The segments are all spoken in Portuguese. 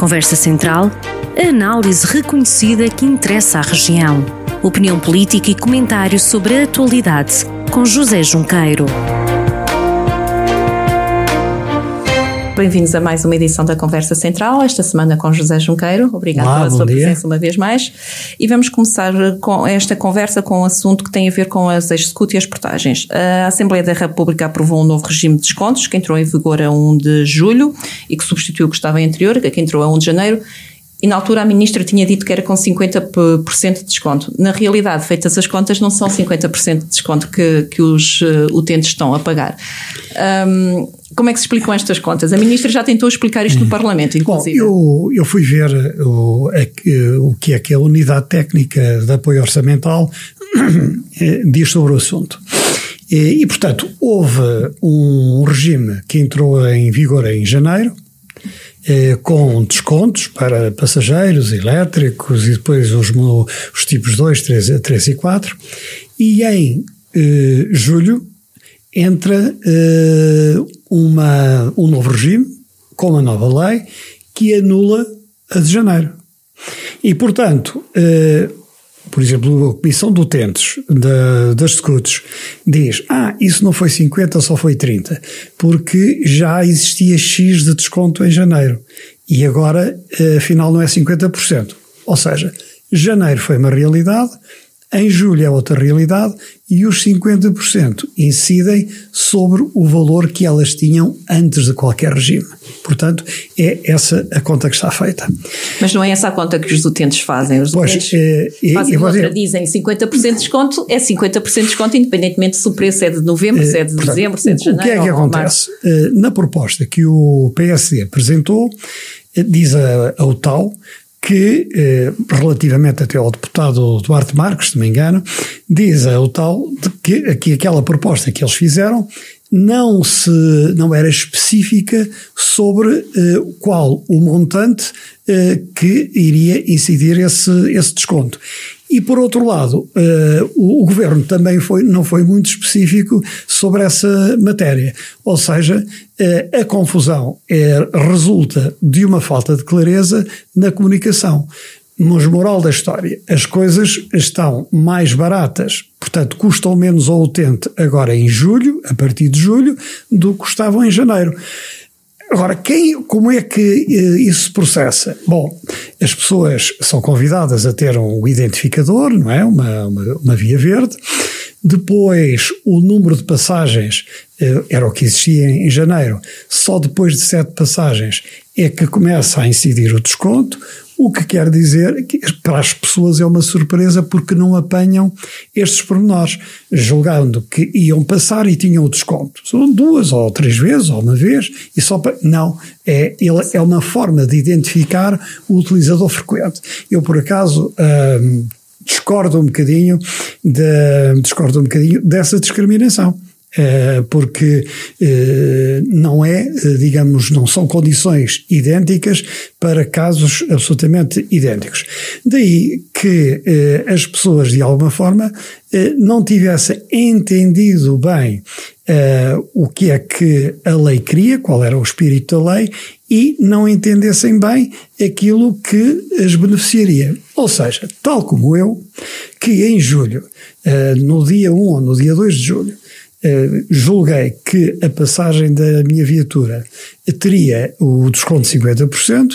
Conversa Central, a análise reconhecida que interessa à região. Opinião política e comentário sobre a atualidade, com José Junqueiro. Bem-vindos a mais uma edição da Conversa Central, esta semana com José Junqueiro. Obrigado Olá, pela sua dia. presença uma vez mais. E vamos começar com esta conversa com um assunto que tem a ver com as executas e as portagens. A Assembleia da República aprovou um novo regime de descontos que entrou em vigor a 1 de julho e que substituiu o que estava em anterior, que entrou a 1 de janeiro. E na altura a ministra tinha dito que era com 50% de desconto. Na realidade, feitas as contas, não são 50% de desconto que, que os uh, utentes estão a pagar. Um, como é que se explicam estas contas? A ministra já tentou explicar isto no Parlamento, inclusive. Bom, eu, eu fui ver o, o que é que a Unidade Técnica de Apoio Orçamental diz sobre o assunto. E, e, portanto, houve um regime que entrou em vigor em janeiro, eh, com descontos para passageiros elétricos e depois os, os tipos 2, 3, 3 e 4. E em eh, julho entra eh, uma, um novo regime, com uma nova lei, que anula a de janeiro. E, portanto, por exemplo, a Comissão de Utentes da, das Secutos diz: Ah, isso não foi 50, só foi 30, porque já existia X de desconto em janeiro e agora, afinal, não é 50%. Ou seja, janeiro foi uma realidade, em julho é outra realidade e os 50% incidem sobre o valor que elas tinham antes de qualquer regime. Portanto, é essa a conta que está feita. Mas não é essa a conta que os utentes fazem. Os pois, utentes é, fazem outra, dizem 50% de desconto, é 50% de desconto, independentemente se o preço é de novembro, se é de portanto, dezembro, se é de janeiro. O que é que acontece? Na proposta que o PSD apresentou, diz a, a UTAU que, eh, relativamente até ao deputado Duarte Marques, se não me engano, diz o tal que, que aquela proposta que eles fizeram não se não era específica sobre eh, qual o montante eh, que iria incidir esse, esse desconto. E por outro lado, uh, o, o, governo também foi, não foi muito específico sobre essa matéria. Ou seja, uh, a confusão é, resulta de uma falta de clareza na comunicação. Mas moral da história, as coisas estão mais baratas, portanto custam menos ao utente agora em julho, a partir de julho, do que custavam em janeiro. Agora, quem, como é que isso se processa? Bom, as pessoas são convidadas a ter um identificador, não é? Uma, uma, uma via verde. Depois, o número de passagens era o que existia em janeiro. Só depois de sete passagens é que começa a incidir o desconto. O que quer dizer que para as pessoas é uma surpresa porque não apanham estes pormenores, julgando que iam passar e tinham o desconto. São duas ou três vezes, ou uma vez, e só para. Não, é, ele, é uma forma de identificar o utilizador frequente. Eu, por acaso. Hum, discordo um bocadinho de, discordo um bocadinho dessa discriminação porque não é, digamos, não são condições idênticas para casos absolutamente idênticos. Daí que as pessoas, de alguma forma, não tivessem entendido bem o que é que a lei queria, qual era o espírito da lei, e não entendessem bem aquilo que as beneficiaria. Ou seja, tal como eu, que em julho, no dia 1 ou no dia 2 de julho, Uh, julguei que a passagem da minha viatura teria o desconto de 50%,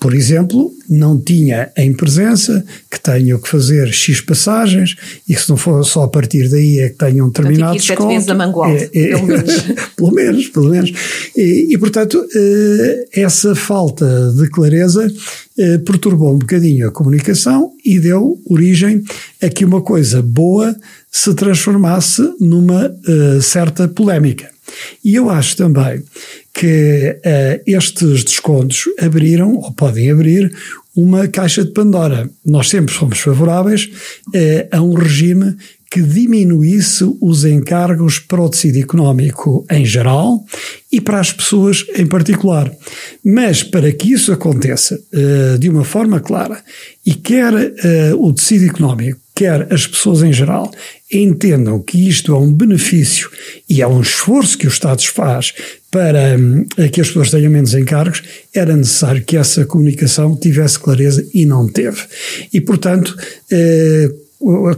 por exemplo, não tinha em presença que tenho que fazer X passagens e que se não for só a partir daí é que tenho um determinado desconto. Vezes a mangual, é, é, pelo menos. pelo menos, pelo menos. E, e portanto, uh, essa falta de clareza uh, perturbou um bocadinho a comunicação e deu origem a que uma coisa boa se transformasse numa uh, certa polémica. E eu acho também que uh, estes descontos abriram, ou podem abrir, uma caixa de Pandora. Nós sempre fomos favoráveis uh, a um regime que diminuísse os encargos para o tecido económico em geral e para as pessoas em particular. Mas para que isso aconteça uh, de uma forma clara e quer uh, o tecido económico, quer as pessoas em geral entendam que isto é um benefício e é um esforço que o Estado faz para hum, que as pessoas tenham menos encargos, era necessário que essa comunicação tivesse clareza e não teve. E, portanto, eh,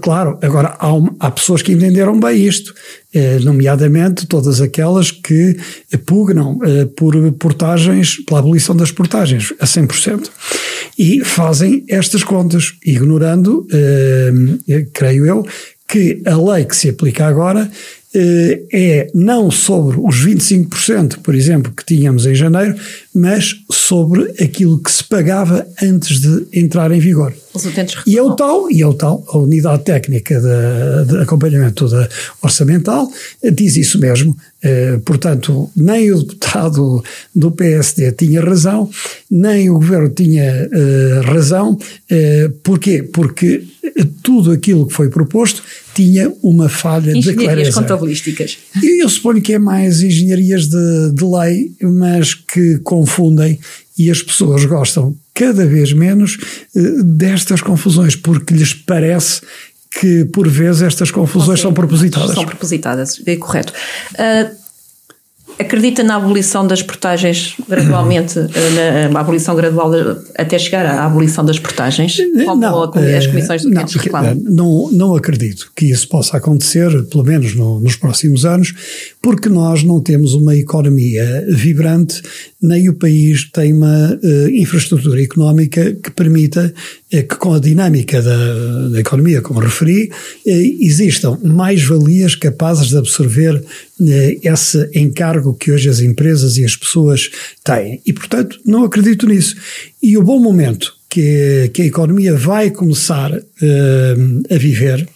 Claro, agora há, há, pessoas que entenderam bem isto, eh, nomeadamente todas aquelas que pugnam eh, por portagens, pela abolição das portagens a 100%. E fazem estas contas, ignorando, eh, creio eu, que a lei que se aplica agora é não sobre os 25%, por exemplo, que tínhamos em janeiro, mas sobre aquilo que se pagava antes de entrar em vigor. e é o tal, e é o tal, a unidade técnica de, de acompanhamento da orçamental diz isso mesmo. Eh, portanto, nem o deputado do PSD tinha razão, nem o governo tinha eh, razão. porquê? Porque tudo aquilo que foi proposto tinha uma falha de clareza. contabilísticas. Eu suponho que é mais engenharias de, de lei, mas que confundem e as pessoas gostam cada vez menos eh, destas confusões, porque lhes parece que por vezes estas confusões okay. são propositadas. São propositadas, é correto. Uh, Acredita na abolição das portagens gradualmente, eh, na abolição gradual até chegar à abolição das portagens, como não, as eh, comissões do não, reclamam? Não, não acredito que isso possa acontecer, pelo menos no, nos próximos anos, porque nós não temos uma economia vibrante, nem o país tem uma uh, infraestrutura económica que permita uh, que com a dinâmica da, da economia, como referi, uh, existam mais valias capazes de absorver esse encargo que hoje as empresas e as pessoas têm. E, portanto, não acredito nisso. E o bom momento que, que a economia vai começar a viver, eh,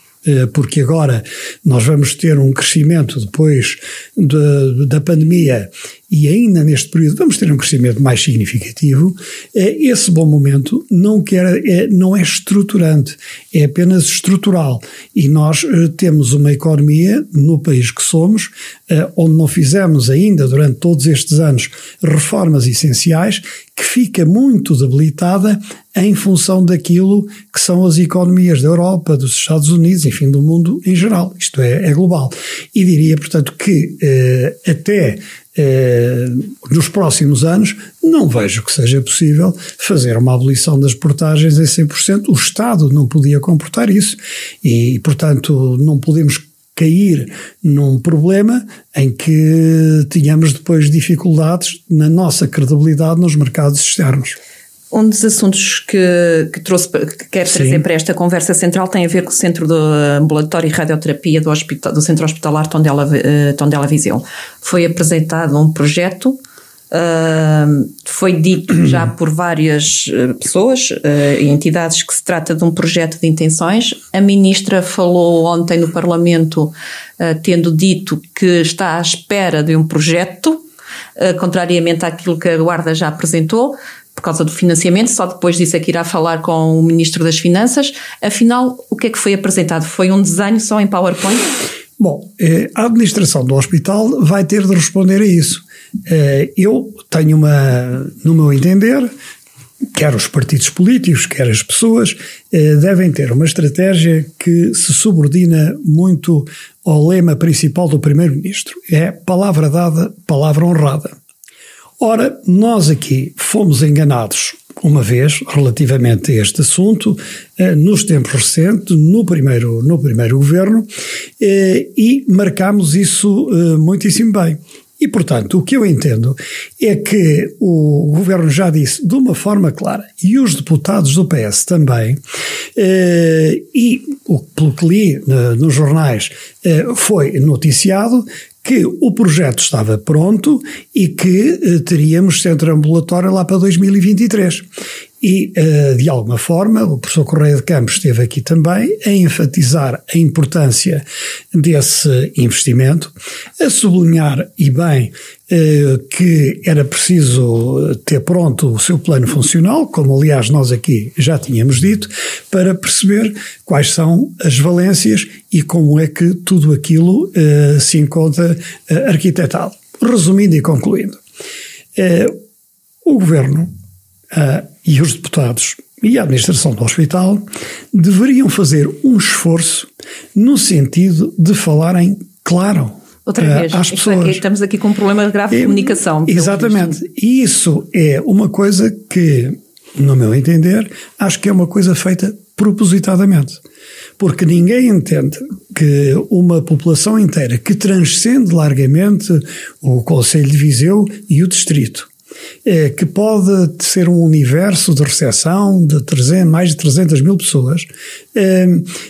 porque agora nós vamos ter um crescimento depois de, da pandemia e ainda neste período vamos ter um crescimento mais significativo, eh, esse bom momento não, quer, é, não é estruturante, é apenas estrutural. E nós eh, temos uma economia no país que somos, onde não fizemos ainda durante todos estes anos reformas essenciais, que fica muito debilitada em função daquilo que são as economias da Europa, dos Estados Unidos, enfim, do mundo em geral. Isto é, é global. E diria, portanto, que eh, até eh, nos próximos anos não vejo que seja possível fazer uma abolição das portagens em 100%. O Estado não podia comportar isso e, portanto, não podemos cair num problema em que tínhamos depois dificuldades na nossa credibilidade nos mercados externos. Um dos assuntos que, que trouxe, que quero Sim. trazer para esta conversa central tem a ver com o Centro de Ambulatório e Radioterapia do, hospital, do Centro Hospitalar Tondela, uh, Tondela Viseu. Foi apresentado um projeto, uh, foi dito já por várias uh, pessoas e entidades que se trata de um projeto de intenções. A Ministra falou ontem no Parlamento, tendo dito que está à espera de um projeto, contrariamente àquilo que a Guarda já apresentou por causa do financiamento, só depois disso é que irá falar com o Ministro das Finanças. Afinal, o que é que foi apresentado? Foi um desenho só em PowerPoint? Bom, eh, a administração do hospital vai ter de responder a isso. Eh, eu tenho uma, no meu entender, quer os partidos políticos, quer as pessoas, eh, devem ter uma estratégia que se subordina muito ao lema principal do Primeiro-Ministro. É palavra dada, palavra honrada. Ora, nós aqui fomos enganados uma vez relativamente a este assunto, eh, nos tempos recentes, no primeiro, no primeiro governo, eh, e marcámos isso eh, muitíssimo bem. E, portanto, o que eu entendo é que o governo já disse de uma forma clara, e os deputados do PS também, e pelo que li nos jornais foi noticiado que o projeto estava pronto e que eh, teríamos centro ambulatório lá para 2023. E, eh, de alguma forma, o professor Correia de Campos esteve aqui também a enfatizar a importância desse investimento, a sublinhar, e bem, que era preciso ter pronto o seu plano funcional, como aliás nós aqui já tínhamos dito, para perceber quais são as valências e como é que tudo aquilo uh, se encontra arquitetado. Resumindo e concluindo, o Governo e os deputados e a administração do hospital deveriam fazer um esforço no sentido de falarem claro Outra uh, vez, às pessoas. estamos aqui com um problema grave de é, comunicação. Exatamente. E isso é uma coisa que, no meu entender, acho que é uma coisa feita propositadamente. Porque ninguém entende que uma população inteira que transcende largamente o Conselho de Viseu e o Distrito é, que pode ser um universo de recepção de 300, mais de 300 mil pessoas, é,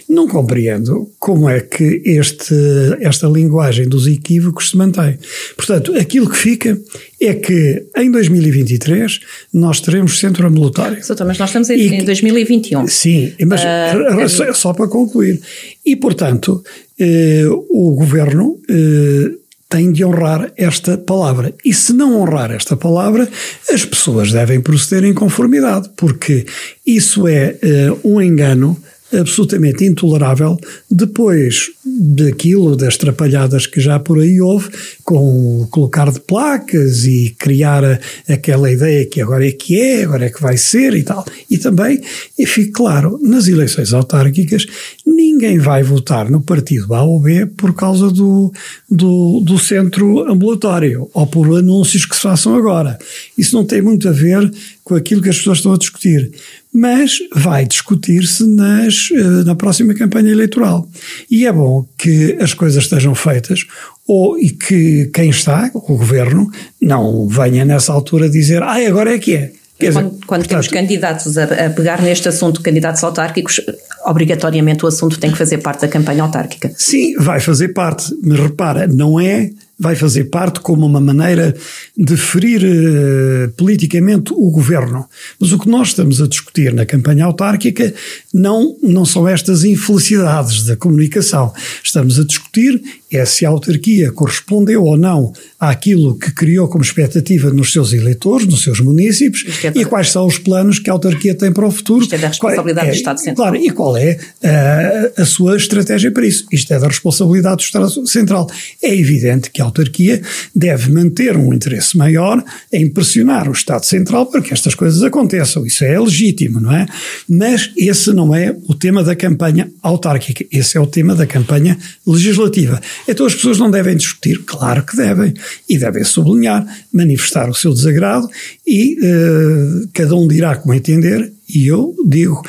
não compreendo como é que este, esta linguagem dos equívocos se mantém. Portanto, aquilo que fica é que em 2023 nós teremos centro ambulatório. Soutor, mas nós estamos em, e, em 2021. Sim, mas uh, só, só, para concluir. E, portanto, eh, o governo eh, tem de honrar esta palavra. E se não honrar esta palavra, as pessoas devem proceder em conformidade, porque isso é uh, um engano absolutamente intolerável depois daquilo, das trapalhadas que já por aí houve, com o colocar de placas e criar a, aquela ideia que agora é que é, agora é que vai ser e tal. E também, e fique claro, nas eleições autárquicas, ninguém vai votar no partido A ou B por causa do, do, do centro ambulatório ou por anúncios que se façam agora. Isso não tem muito a ver com aquilo que as pessoas estão a discutir mas vai discutir-se nas, eh, na próxima campanha eleitoral. E é bom que as coisas estejam feitas ou, e que quem está, o governo, não venha nessa altura dizer ah, agora é que é. Quer quando, dizer, quando portanto, temos candidatos a, a, pegar neste assunto, candidatos autárquicos, obrigatoriamente o assunto tem que fazer parte da campanha autárquica. Sim, vai fazer parte, mas repara, não é vai fazer parte como uma maneira de ferir uh, politicamente o governo. Mas o que nós estamos a discutir na campanha autárquica não, não são estas infelicidades da comunicação. Estamos a discutir é se a autarquia correspondeu ou não àquilo que criou como expectativa nos seus eleitores, nos seus municípios, é e quais são os planos que a autarquia tem para o futuro. Isto é da responsabilidade é, do Estado Central. Claro, e qual é a, a sua estratégia para isso. Isto é da responsabilidade do Estado Central. É evidente que a autarquia deve manter um interesse maior em pressionar o Estado Central para que estas coisas aconteçam. Isso é legítimo, não é? Mas esse não é o tema da campanha autárquica. Esse é o tema da campanha legislativa. Então as pessoas não devem discutir? Claro que devem. E devem sublinhar, manifestar o seu desagrado e uh, cada um dirá como entender. E eu digo,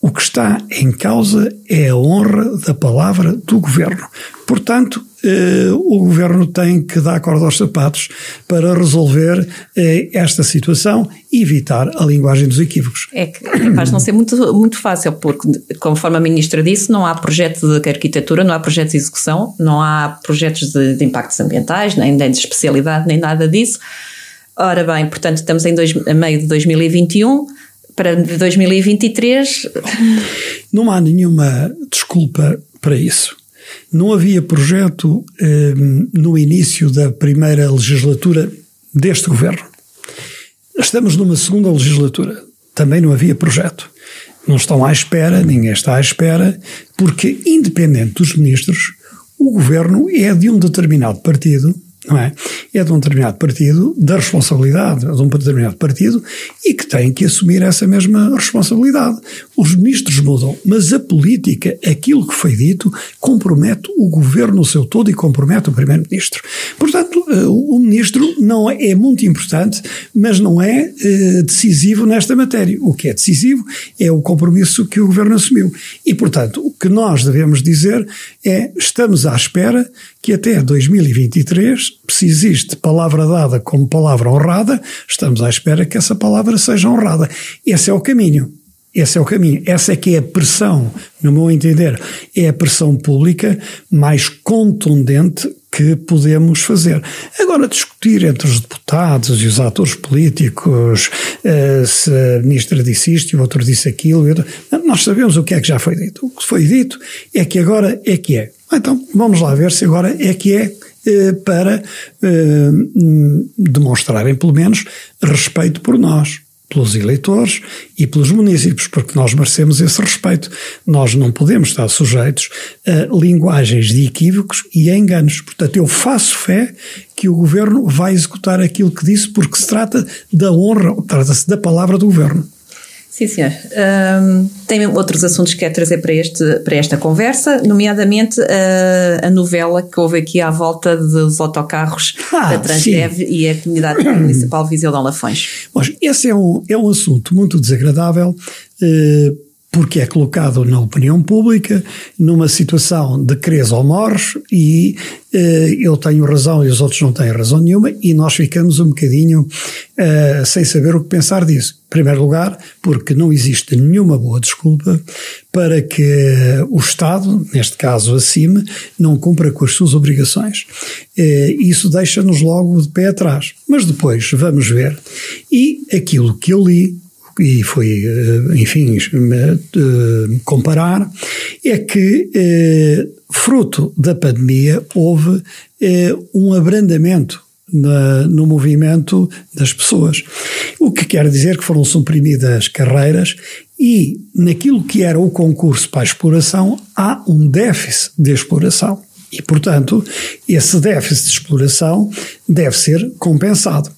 o que está em causa é a honra da palavra do governo. Portanto, o governo tem que dar corda aos sapatos para resolver eh, esta situação e evitar a linguagem dos equívocos. É que capaz não ser muito, muito fácil, porque, conforme a ministra disse, não há projeto de arquitetura, não há projeto de execução, não há projetos de, de impactos ambientais, nem, de especialidade, nem nada disso. Ora bem, portanto, estamos em dois, a meio de 2021 para 2023. Não há nenhuma desculpa para isso. Não havia projeto eh, no início da primeira legislatura deste governo. Estamos numa segunda legislatura. Também não havia projeto. Não estão à espera, ninguém está à espera, porque, independente dos ministros, o governo é de um determinado partido não é? É de um determinado partido, da responsabilidade de um determinado partido e que tem que assumir essa mesma responsabilidade. Os ministros mudam, mas a política, aquilo que foi dito, compromete o governo no seu todo e compromete o primeiro-ministro. Portanto, eh, o ministro não é, é muito importante, mas não é eh, decisivo nesta matéria. O que é decisivo é o compromisso que o governo assumiu. E, portanto, o que nós devemos dizer é estamos à espera que até 2023, se existe palavra dada como palavra honrada, estamos à espera que essa palavra seja honrada. Esse é o caminho. Esse é o caminho. Essa é que é a pressão, no meu entender, é a pressão pública mais contundente que podemos fazer. Agora, discutir entre os deputados e os atores políticos uh, se a ministra disse isto e o outro disse aquilo, nós sabemos o que é que já foi dito. O que foi dito é que agora é que é. Então, vamos lá ver se agora é que é eh, para eh, demonstrarem, pelo menos, respeito por nós, pelos eleitores e pelos municípios, porque nós merecemos esse respeito. Nós não podemos estar sujeitos a linguagens de equívocos e a enganos. Portanto, eu faço fé que o governo vai executar aquilo que disse, porque se trata da honra, trata-se da palavra do governo. Sim, senhor. Um, tem outros assuntos que quer trazer para, este, para esta conversa, nomeadamente a, a novela que houve aqui à volta dos autocarros ah, da Transdev e a comunidade municipal Viseu de Lafões. Mas esse é um, é um assunto muito desagradável. Uh, porque é colocado na opinião pública numa situação de cres ou morres e eh, eu tenho razão e os outros não têm razão nenhuma e nós ficamos um bocadinho eh, sem saber o que pensar disso. Em primeiro lugar, porque não existe nenhuma boa desculpa para que o Estado, neste caso a CIM, não cumpra com as suas obrigações. Eh, isso deixa-nos logo de pé atrás. Mas depois vamos ver. E aquilo que eu li e foi, eh, enfim, eh, comparar, é que, eh, fruto da pandemia, houve um abrandamento no movimento das pessoas. O que quer dizer que foram suprimidas carreiras e naquilo que era o concurso para a exploração há um déficit de exploração. E, portanto, esse déficit de exploração deve ser compensado.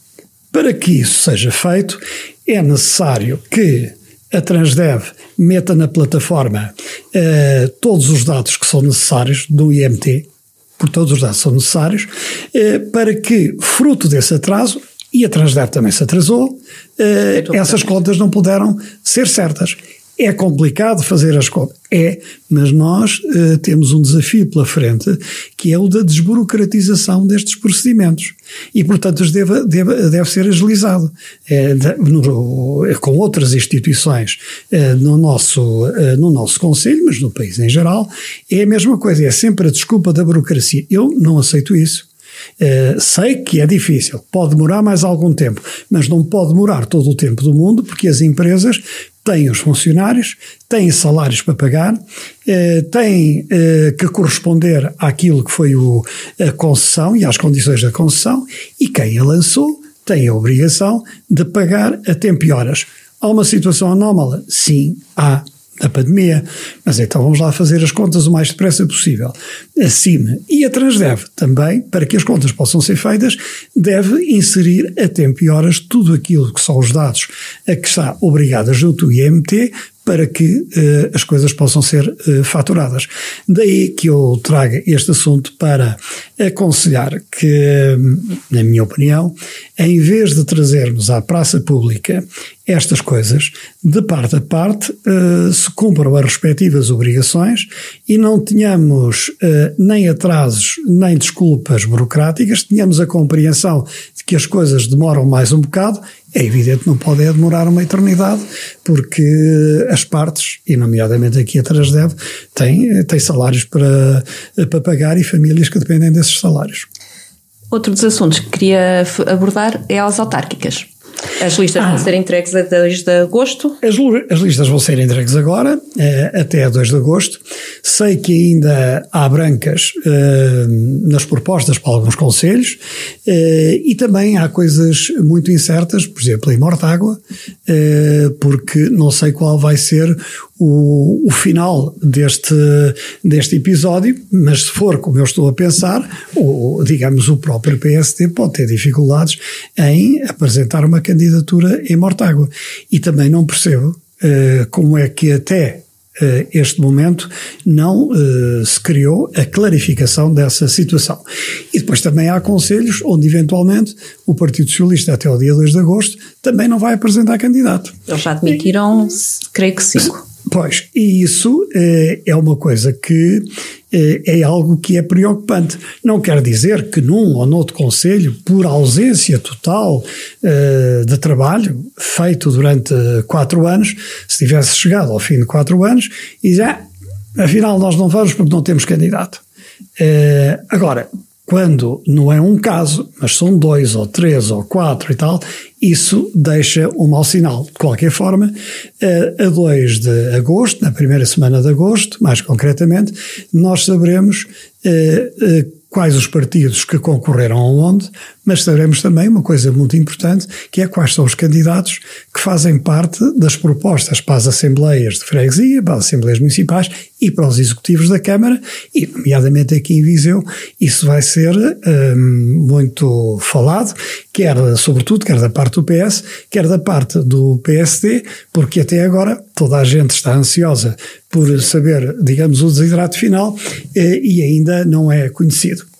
Para que isso seja feito, é necessário que a Transdev meta na plataforma uh, todos os dados que são necessários do IMT, por todos os dados são necessários, uh, para que, fruto desse atraso, e a Transdev também se atrasou, uh, essas contas não puderam ser certas. É complicado fazer as contas? É, mas nós uh, temos um desafio pela frente que é o da desburocratização destes procedimentos. E, portanto, deve, deve, deve ser agilizado. É, no, com outras instituições no, nosso, no nosso Conselho, mas no país em geral, é a mesma coisa. É sempre a desculpa da burocracia. Eu não aceito isso. Uh, sei que é difícil, pode demorar mais algum tempo, mas não pode demorar todo o tempo do mundo, porque as empresas têm os funcionários, têm salários para pagar, uh, têm uh, que corresponder àquilo que foi o, a concessão e às condições da concessão, e quem a lançou tem a obrigação de pagar a tempo e horas. Há uma situação anómala? Sim, há da pandemia. Mas então vamos lá fazer as contas o mais depressa possível. A CIM e a Transdev também, para que as contas possam ser feitas, deve inserir a tempo e horas tudo aquilo que são os dados a que está obrigada junto do IMT para que uh, as coisas possam ser uh, faturadas. Daí que eu traga este assunto para aconselhar que, na minha opinião, em vez de trazermos à praça pública estas coisas, de parte a parte, uh, se cumpram as respectivas obrigações e não tenhamos nem atrasos nem desculpas burocráticas, tenhamos a compreensão de que as coisas demoram mais um bocado é evidente que não pode demorar uma eternidade, porque as partes, e nomeadamente aqui a Transdev, têm, têm salários para, para pagar e famílias que dependem desses salários. Outro dos assuntos que queria abordar é as autárquicas. As listas ah. vão ser entregues a 2 de agosto? As, as listas vão ser entregues agora, eh, até a 2 de agosto. Sei que ainda há brancas eh, nas propostas para alguns conselhos eh, e também há coisas muito incertas, por exemplo, em Mortágua, porque não sei qual vai ser o, o, final deste, deste episódio, mas se for como eu estou a pensar, o, digamos, o próprio PSD pode ter dificuldades em apresentar uma candidatura em Mortágua. E também não percebo uh, como é que até uh, este momento não uh, se criou a clarificação dessa situação. E depois também há conselhos onde eventualmente o Partido Socialista até o dia 2 de agosto também não vai apresentar candidato. Eles já admitiram, e, creio que cinco. Pois, e isso eh, é uma coisa que eh, é algo que é preocupante. Não quer dizer que num ou noutro Conselho, por ausência total eh, de trabalho feito durante quatro anos, se tivesse chegado ao fim de quatro anos e já, afinal, nós não vamos porque não temos candidato. Eh, agora, quando não é um caso, mas são dois ou três ou quatro e tal, isso deixa um mau sinal. De qualquer forma, a 2 de agosto, na primeira semana de agosto, mais concretamente, nós saberemos eh, eh, quais os partidos que concorreram aonde mas saberemos também uma coisa muito importante, que é quais são os candidatos que fazem parte das propostas para as assembleias de freguesia, para as assembleias municipais e para os executivos da Câmara, e nomeadamente aqui em Viseu, isso vai ser hum, muito falado, quer sobretudo, quer da parte do PS, quer da parte do PSD, porque até agora toda a gente está ansiosa por saber, digamos, o desidrato final eh, e ainda não é conhecido.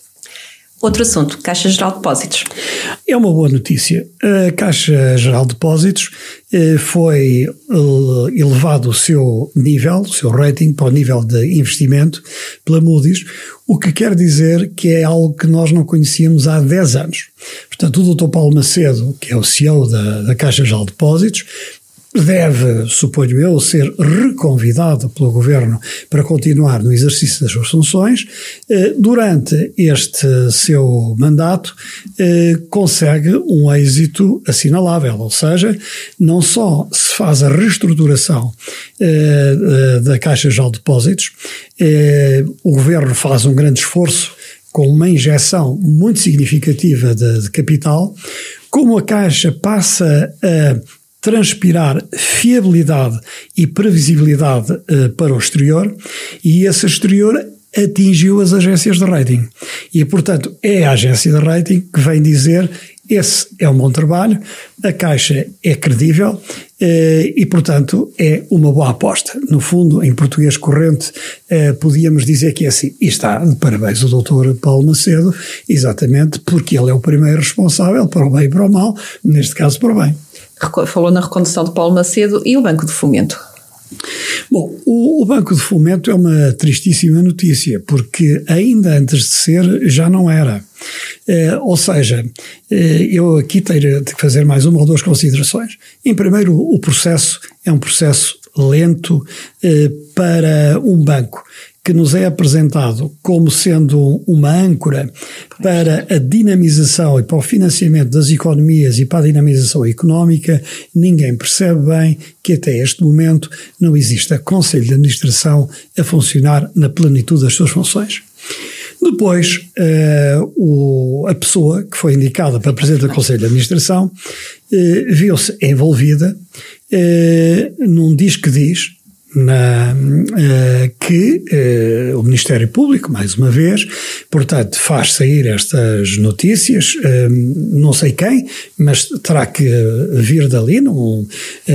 Outro assunto, Caixa Geral de Depósitos. É uma boa notícia. A Caixa Geral de Depósitos eh, foi eh, elevado o seu nível, o seu rating para o nível de investimento pela Moody's, o que quer dizer que é algo que nós não conhecíamos há 10 anos. Portanto, o Dr. Paulo Macedo, que é o CEO da, da Caixa Geral de Depósitos, deve, suponho eu, ser reconvidado pelo Governo para continuar no exercício das suas funções. Eh, durante este seu mandato, eh, consegue um êxito assinalável, ou seja, não só se faz a reestruturação eh, da Caixa de Depósitos, o Governo faz um grande esforço com uma injeção muito significativa de, de capital, como a Caixa passa a transpirar fiabilidade e previsibilidade uh, para o exterior e esse exterior atingiu as agências de rating. E, portanto, é a agência de rating que vem dizer esse é um bom trabalho, a Caixa é credível eh, e, portanto, é uma boa aposta. No fundo, em português corrente, eh, podíamos dizer que é assim. E está de parabéns o doutor Paulo Macedo, exatamente porque ele é o primeiro responsável para o bem e para o mal, neste caso para o bem falou na recondução de Paulo Macedo e o Banco de Fomento. Bom, o, o, Banco de Fomento é uma tristíssima notícia, porque ainda antes de ser já não era. Eh, ou seja, eh, eu aqui tenho de fazer mais uma ou duas considerações. Em primeiro, o processo é um processo lento eh, para um banco que nos é apresentado como sendo uma âncora para a dinamização e para o financiamento das economias e para a dinamização económica, ninguém percebe bem que até este momento não existe a Conselho de Administração a funcionar na plenitude das suas funções. Depois, uh, o, a pessoa que foi indicada para Presidente do Conselho de Administração uh, viu-se envolvida uh, num diz que diz, na, uh, que uh, o Ministério Público, mais uma vez, portanto, faz sair estas notícias, uh, não sei quem, mas terá que vir dali, não,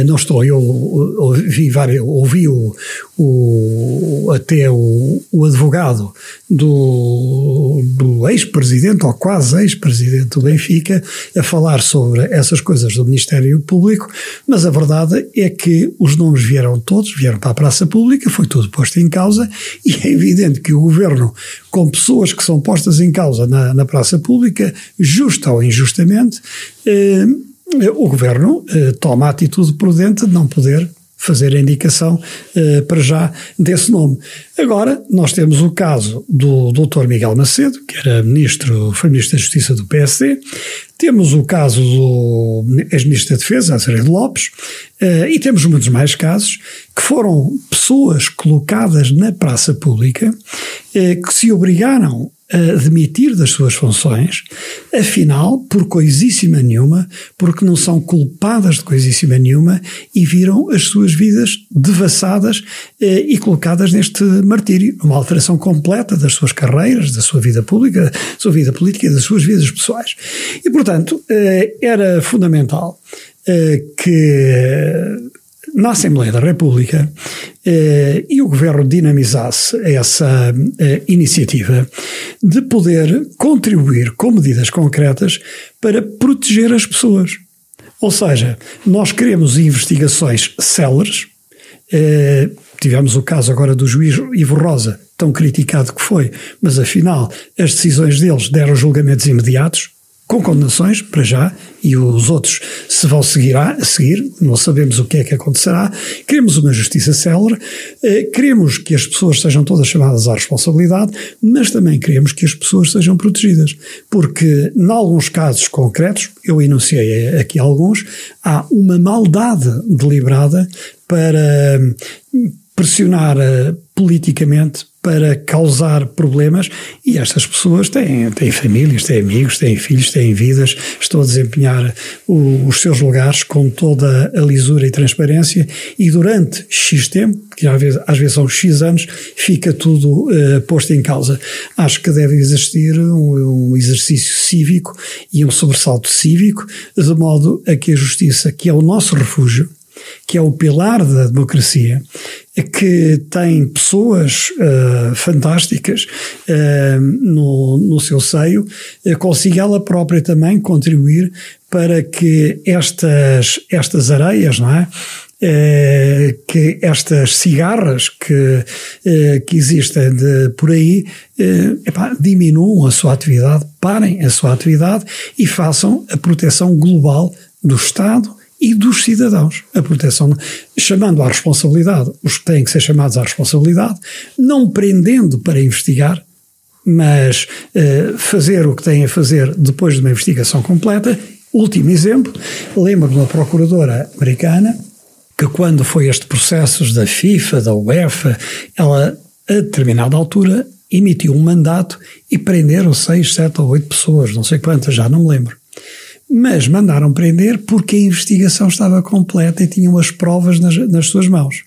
não estou, eu ouvi, ouvi o, o, até o, o advogado do, do ex-presidente, ou quase ex-presidente do Benfica, a falar sobre essas coisas do Ministério Público, mas a verdade é que os nomes vieram todos, vieram para a praça pública, foi tudo posto em causa, e é evidente que o governo, com pessoas que são postas em causa na, na praça pública, justa ou injustamente, eh, o governo eh, toma a atitude prudente de não poder fazer a indicação eh, para já desse nome. Agora, nós temos o caso do Dr. Miguel Macedo, que era ministro, foi ministro da Justiça do PSD, temos o caso do ex-ministro da Defesa, Azeredo Lopes, eh, e temos muitos mais casos que foram pessoas colocadas na praça pública eh, que se obrigaram a demitir das suas funções, afinal, por coisíssima nenhuma, porque não são culpadas de coisíssima nenhuma e viram as suas vidas devassadas eh, e colocadas neste martírio, uma alteração completa das suas carreiras, da sua vida pública, da sua vida política e das suas vidas pessoais. E, portanto, eh, era fundamental eh, que na Assembleia da República eh, e o Governo dinamizasse essa eh, iniciativa de poder contribuir com medidas concretas para proteger as pessoas. Ou seja, nós queremos investigações céleres. Eh, tivemos o caso agora do juiz Ivo Rosa, tão criticado que foi, mas afinal as decisões deles deram julgamentos imediatos com condenações, para já, e os outros se vão seguir a, seguir, não sabemos o que é que acontecerá. Queremos uma justiça célere, eh, queremos que as pessoas sejam todas chamadas à responsabilidade, mas também queremos que as pessoas sejam protegidas, porque, em alguns casos concretos, eu enunciei aqui alguns, há uma maldade deliberada para hum, pressionar uh, politicamente para causar problemas e estas pessoas têm, têm famílias, têm amigos, têm filhos, têm vidas, estão a desempenhar o, os seus lugares com toda a lisura e transparência e durante X tempo, que às vezes, às vezes são X anos, fica tudo uh, posto em causa. Acho que deve existir um, um exercício cívico e um sobressalto cívico, de modo a que a justiça, que é o nosso refúgio, que é o pilar da democracia, que tem pessoas uh, fantásticas uh, no, no seu seio, uh, consiga ela própria também contribuir para que estas, estas areias, não é? que estas cigarras que, que existem de, por aí epá, diminuam a sua atividade, parem a sua atividade e façam a proteção global do Estado e dos cidadãos. A proteção, chamando à responsabilidade os que têm que ser chamados à responsabilidade, não prendendo para investigar, mas uh, fazer o que têm a fazer depois de uma investigação completa. Último exemplo, lembro de uma procuradora americana que quando foi este processo da FIFA, da UEFA, ela a determinada altura emitiu um mandato e prenderam seis, sete ou oito pessoas, não sei quantas, já não me lembro mas mandaram prender porque a investigação estava completa e tinham as provas nas, nas suas mãos.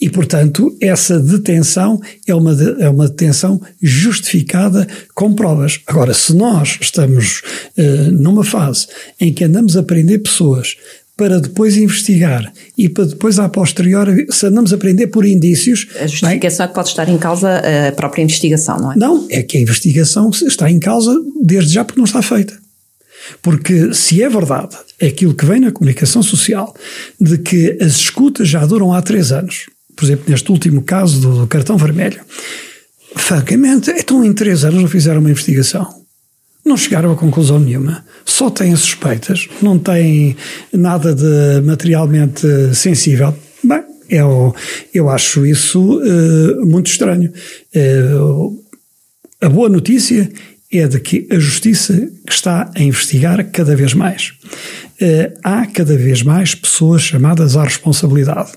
E, portanto, essa detenção é uma, é uma detenção justificada com provas. Agora, se nós estamos uh, numa fase em que andamos a prender pessoas para depois investigar e para depois, a posteriori, se andamos a prender por indícios. A justificação é que pode estar em causa a própria investigação, não é? Não, é que a investigação está em causa desde já porque não está feita. Porque se é verdade aquilo que vem na comunicação social de que as escutas já duram há três anos, por exemplo, neste último caso do cartão vermelho, francamente, então em três anos não fizeram uma investigação. Não chegaram a conclusão nenhuma. Só têm suspeitas, não têm nada de materialmente sensível. Bem, eu, eu acho isso uh, muito estranho. Uh, a boa notícia é de que a justiça está a investigar cada vez mais. Uh, há cada vez mais pessoas chamadas à responsabilidade.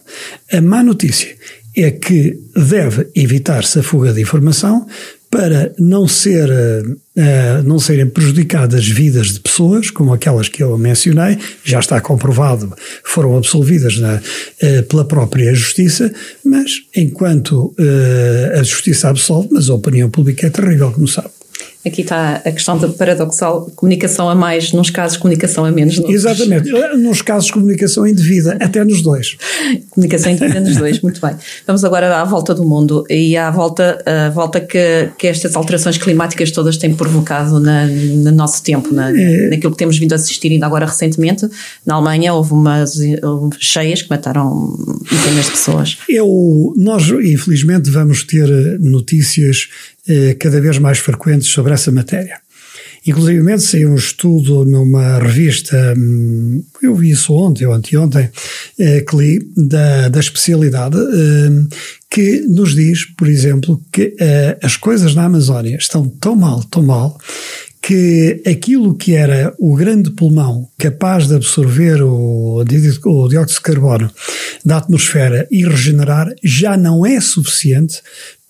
A má notícia é que deve evitar-se a fuga de informação para não, ser, uh, não serem prejudicadas vidas de pessoas, como aquelas que eu mencionei, já está comprovado, foram absolvidas na, pela própria Justiça, mas enquanto a Justiça absolve, mas a opinião pública é terrível, como sabe. Aqui está a questão da paradoxal comunicação a mais, nos casos comunicação a menos. Noutros. Exatamente, nos casos comunicação indevida, até nos dois. comunicação indevida nos dois, muito bem. Vamos agora à volta do mundo e à volta, a volta que, que estas alterações climáticas todas têm provocado na, no nosso tempo, na, é. naquilo que temos vindo a assistir ainda agora recentemente. Na Alemanha houve umas houve cheias que mataram centenas de pessoas. Eu, nós, infelizmente, vamos ter notícias eh, cada vez mais frequentes sobre essa matéria. Inclusive saiu um estudo numa revista, hum, eu vi isso ontem ou anteontem, eh, que li, da, da especialidade, hum, que nos diz, por exemplo, que eh, as coisas na Amazónia estão tão mal, tão mal, que aquilo que era o grande pulmão capaz de absorver o, o dióxido de carbono da atmosfera e regenerar já não é suficiente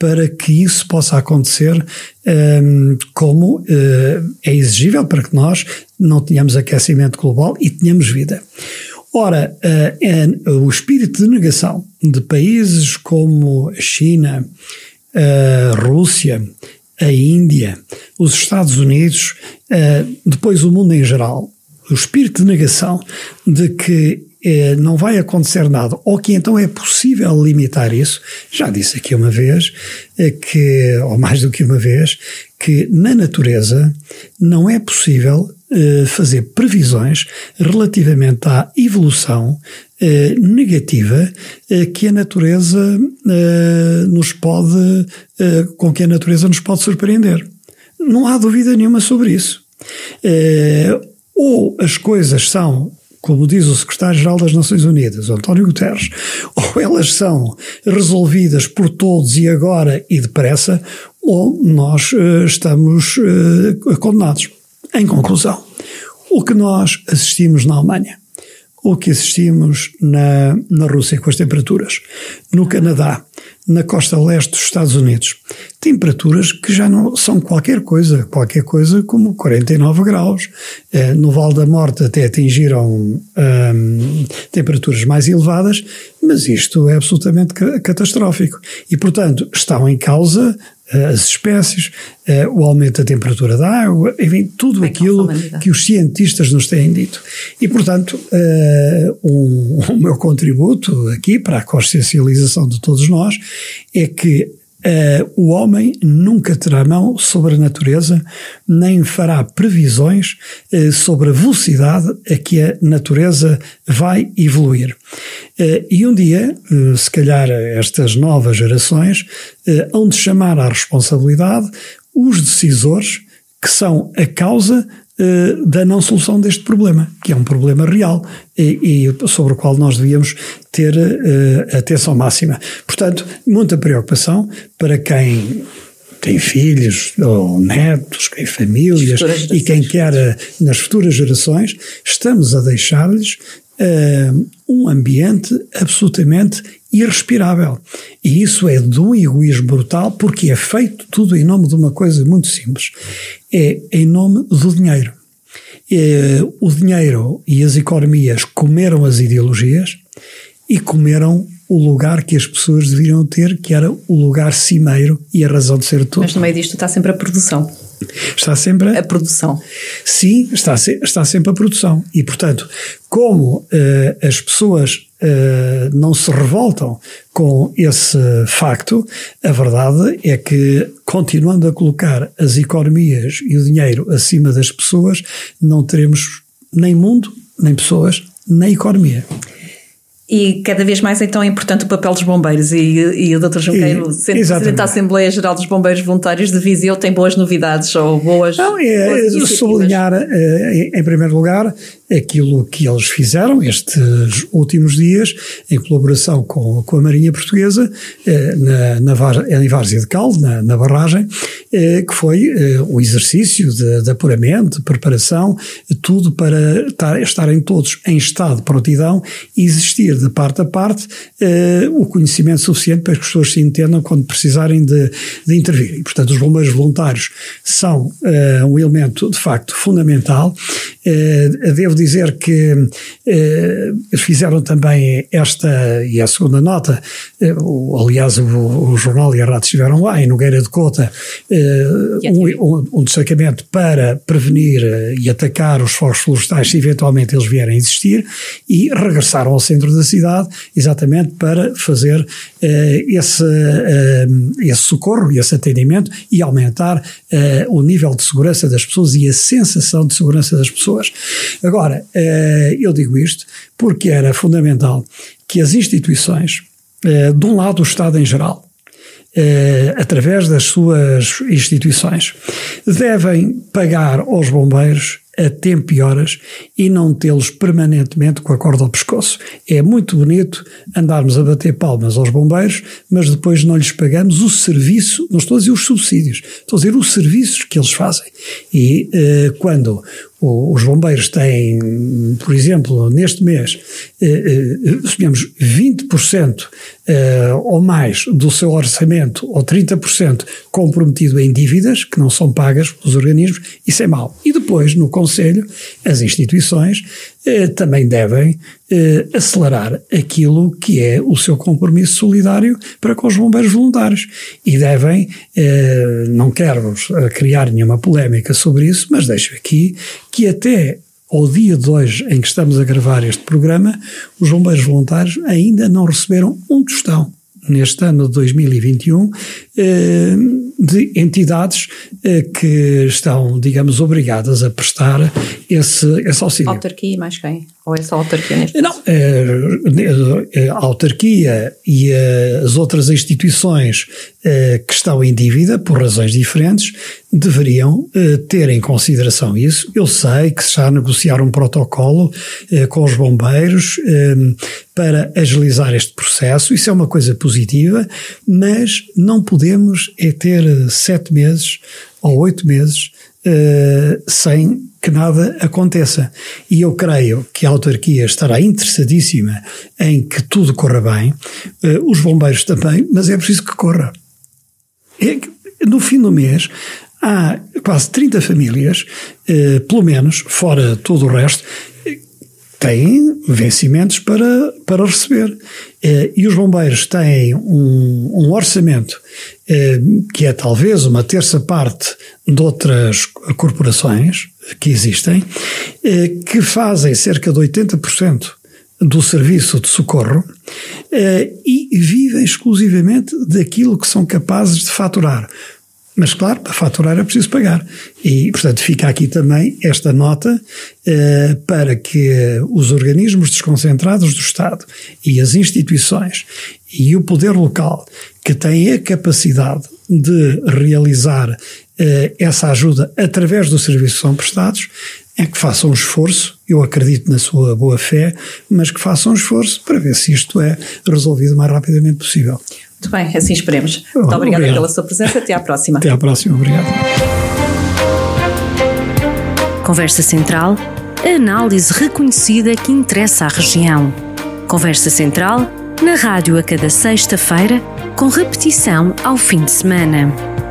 para que isso possa acontecer um, como uh, é exigível para que nós não tenhamos aquecimento global e tenhamos vida. Ora, uh, o espírito de negação de países como a China, a Rússia, a Índia, os Estados Unidos, depois o mundo em geral, o espírito de negação de que eh, não vai acontecer nada, ou que então é possível limitar isso. Já disse aqui uma vez, eh, que, ou mais do que uma vez, que na natureza não é possível eh, fazer previsões relativamente à evolução negativa que a natureza nos pode, com que a natureza nos pode surpreender. Não há dúvida nenhuma sobre isso. Ou as coisas são como diz o secretário-geral das Nações Unidas, António Guterres, ou elas são resolvidas por todos e agora e depressa, ou nós uh, estamos uh, condenados. Em conclusão, o que nós assistimos na Alemanha, o que assistimos na, na Rússia com as temperaturas, no Canadá, na costa leste dos Estados Unidos. Temperaturas que já não são qualquer coisa, qualquer coisa como 49 graus. Eh, no Val da Morte até atingiram hum, temperaturas mais elevadas, mas isto é absolutamente catastrófico. E, portanto, estão em causa as espécies, eh, o aumento da temperatura da água, enfim, tudo Bem, aquilo que os cientistas nos têm dito. E, portanto, um, o meu contributo aqui para a consciencialização de todos nós é que Uh, o homem nunca terá mão sobre a natureza, nem fará previsões uh, sobre a velocidade a que a natureza vai evoluir. Uh, e um dia, se calhar estas novas gerações, hão de chamar à responsabilidade os decisores que são a causa eh, da não solução deste problema, que é um problema real e, e sobre o qual nós devíamos ter uh, atenção máxima. Portanto, muita preocupação para quem tem filhos ou netos, tem famílias e quem quer eh, nas futuras gerações, estamos a deixar-lhes uh, um ambiente absolutamente irrespirável. E isso é de um egoísmo brutal, porque é feito tudo em nome de uma coisa muito simples: é em nome do dinheiro. É, o dinheiro e as economias comeram as ideologias e comeram o lugar que as pessoas deveriam ter, que era o lugar cimeiro e a razão de ser de tudo. Mas no meio disto está sempre a produção. Está sempre a produção. Sim, está, está sempre a produção. E, portanto, como uh, as pessoas uh, não se revoltam com esse facto, a verdade é que, continuando a colocar as economias e o dinheiro acima das pessoas, não teremos nem mundo, nem pessoas, nem economia. E cada vez mais então é importante o papel dos bombeiros e, e o Dr. Junqueiro, sendo Presidente da Assembleia Geral dos Bombeiros Voluntários de Viseu, tem boas novidades ou boas. Não, é, boas sublinhar eh, em primeiro lugar aquilo que eles fizeram estes últimos dias, em colaboração com, com a Marinha Portuguesa, eh, na, na, em Várzea de Caldo, na, na barragem, eh, que foi eh, exercício de, de apuramento, de preparação, tudo para estar, estarem todos em estado de prontidão e existir de parte a parte o conhecimento suficiente para que as pessoas se entendam quando precisarem de, de intervir. E, portanto, os bombeiros voluntários são um elemento, de facto, fundamental. devo dizer que eh, fizeram também esta, e a segunda nota, eh, o, aliás, o, o, jornal e a rádio estiveram lá, em Nogueira de Cota, eh, um, um, destacamento para prevenir eh, e atacar os fogos florestais se eventualmente eles vierem a existir, e regressaram ao centro da cidade exatamente para fazer esse, eh, esse socorro e esse atendimento e aumentar o nível de segurança das pessoas e a sensação de segurança das pessoas. Agora, Ora, eh, eu digo isto porque era fundamental que as instituições, eh, de um lado o Estado em geral, eh, através das suas instituições, devem pagar aos bombeiros a tempo e horas e não tê-los permanentemente com a corda ao pescoço. É muito bonito andarmos a bater palmas aos bombeiros, mas depois não lhes pagamos o serviço, não estou a dizer os subsídios, estou a dizer os serviços que eles fazem. E eh, quando os bombeiros têm, por exemplo, neste mês, eh, eh, suponhamos 20% eh, ou mais do seu orçamento, ou 30% comprometido em dívidas que não são pagas pelos organismos, isso é mau. E depois, no Conselho, as instituições também devem eh, acelerar aquilo que é o seu compromisso solidário para com os bombeiros voluntários. E devem, eh, não quero criar nenhuma polémica sobre isso, mas deixo aqui que até ao dia de hoje em que estamos a gravar este programa, os bombeiros voluntários ainda não receberam um tostão neste ano de 2021 de entidades que estão, digamos, obrigadas a prestar esse, esse auxílio. Autarquia mais quem? Ou é só autarquia neste Não, é, é, a autarquia e as outras instituições é, que estão em dívida, por razões diferentes, deveriam ter em consideração isso. Eu sei que se está a negociar um protocolo com os bombeiros para agilizar este processo, isso é uma coisa positiva, mas não podemos é ter sete meses ou oito meses sem que nada aconteça. E eu creio que a autarquia estará interessadíssima em que tudo corra bem, uh, os bombeiros também, mas é preciso que corra. É, no fim do mês, há quase 30 famílias, uh, pelo menos, fora todo o resto, têm vencimentos para, para receber. Eh, e os bombeiros têm um, um orçamento eh, que é talvez uma terça parte de outras corporações que existem, eh, que fazem cerca de 80% do serviço de socorro e vivem exclusivamente daquilo que são capazes de faturar. Mas, claro, para faturar é preciso pagar. E, portanto, fica aqui também esta nota eh, para que os organismos desconcentrados do Estado e as instituições e o poder local que têm a capacidade de realizar eh, essa ajuda através do serviço que são prestados, é que façam um esforço, eu acredito na sua boa fé, mas que façam um esforço para ver se isto é resolvido o mais rapidamente possível. Muito bem, assim esperemos. Muito oh, obrigada obrigado. pela sua presença. Até à próxima. Até à próxima. Obrigado. Conversa Central. A análise reconhecida que interessa à região. Conversa Central. Na rádio a cada sexta-feira, com repetição ao fim de semana.